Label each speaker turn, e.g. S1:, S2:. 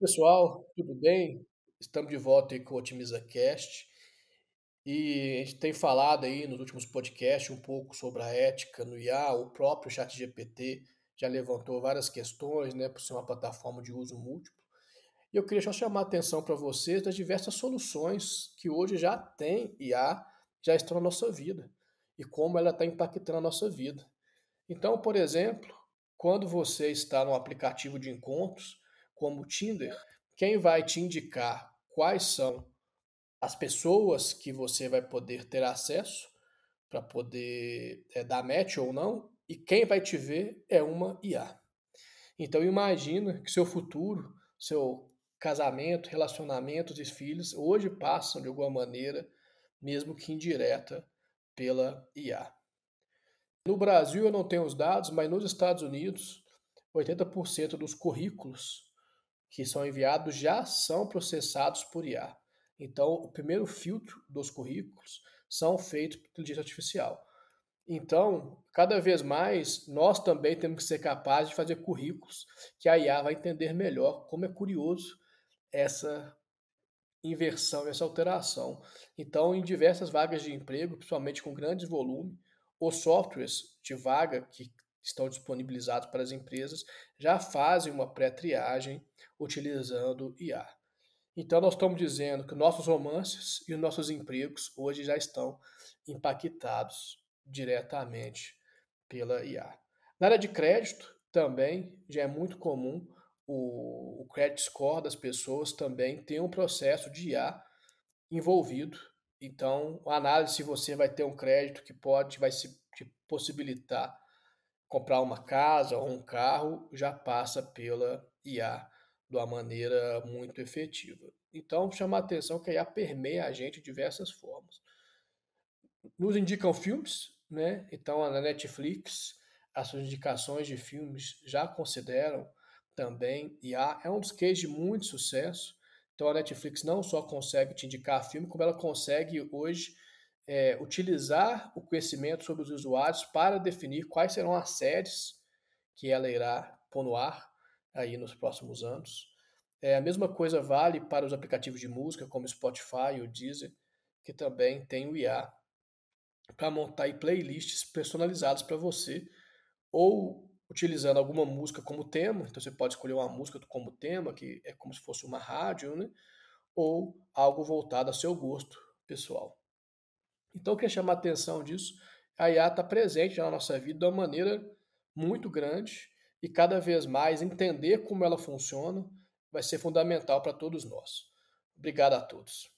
S1: Pessoal, tudo bem? Estamos de volta aí com o Otimiza Cast e a gente tem falado aí nos últimos podcasts um pouco sobre a ética no IA, o próprio ChatGPT já levantou várias questões, né, por ser uma plataforma de uso múltiplo. E eu queria só chamar a atenção para vocês das diversas soluções que hoje já tem IA, já estão na nossa vida e como ela está impactando a nossa vida. Então, por exemplo, quando você está no aplicativo de encontros, como o Tinder, quem vai te indicar quais são as pessoas que você vai poder ter acesso para poder é, dar match ou não, e quem vai te ver é uma IA. Então imagina que seu futuro, seu casamento, relacionamentos e filhos hoje passam de alguma maneira, mesmo que indireta, pela IA. No Brasil eu não tenho os dados, mas nos Estados Unidos, 80% dos currículos que são enviados já são processados por IA. Então, o primeiro filtro dos currículos são feitos por inteligência artificial. Então, cada vez mais, nós também temos que ser capazes de fazer currículos que a IA vai entender melhor, como é curioso essa inversão, essa alteração. Então, em diversas vagas de emprego, principalmente com grande volume, os softwares de vaga que estão disponibilizados para as empresas já fazem uma pré-triagem utilizando IA. Então, nós estamos dizendo que nossos romances e os nossos empregos hoje já estão impactados diretamente pela IA. Na área de crédito, também já é muito comum o, o credit score das pessoas também tem um processo de IA envolvido. Então, a análise se você vai ter um crédito que pode vai se possibilitar comprar uma casa ou um carro já passa pela IA de uma maneira muito efetiva. Então, chama a atenção que a IA permeia a gente de diversas formas. Nos indicam filmes, né? Então, na Netflix, as suas indicações de filmes já consideram também IA. É um dos cases de muito sucesso. Então, a Netflix não só consegue te indicar filme, como ela consegue hoje é, utilizar o conhecimento sobre os usuários para definir quais serão as séries que ela irá pôr no ar aí nos próximos anos. É, a mesma coisa vale para os aplicativos de música, como Spotify ou Deezer, que também tem o IA para montar playlists personalizadas para você, ou utilizando alguma música como tema, então você pode escolher uma música como tema, que é como se fosse uma rádio, né? ou algo voltado ao seu gosto pessoal. Então, o que chamar a atenção disso, a IA está presente na nossa vida de uma maneira muito grande e cada vez mais entender como ela funciona vai ser fundamental para todos nós. Obrigado a todos.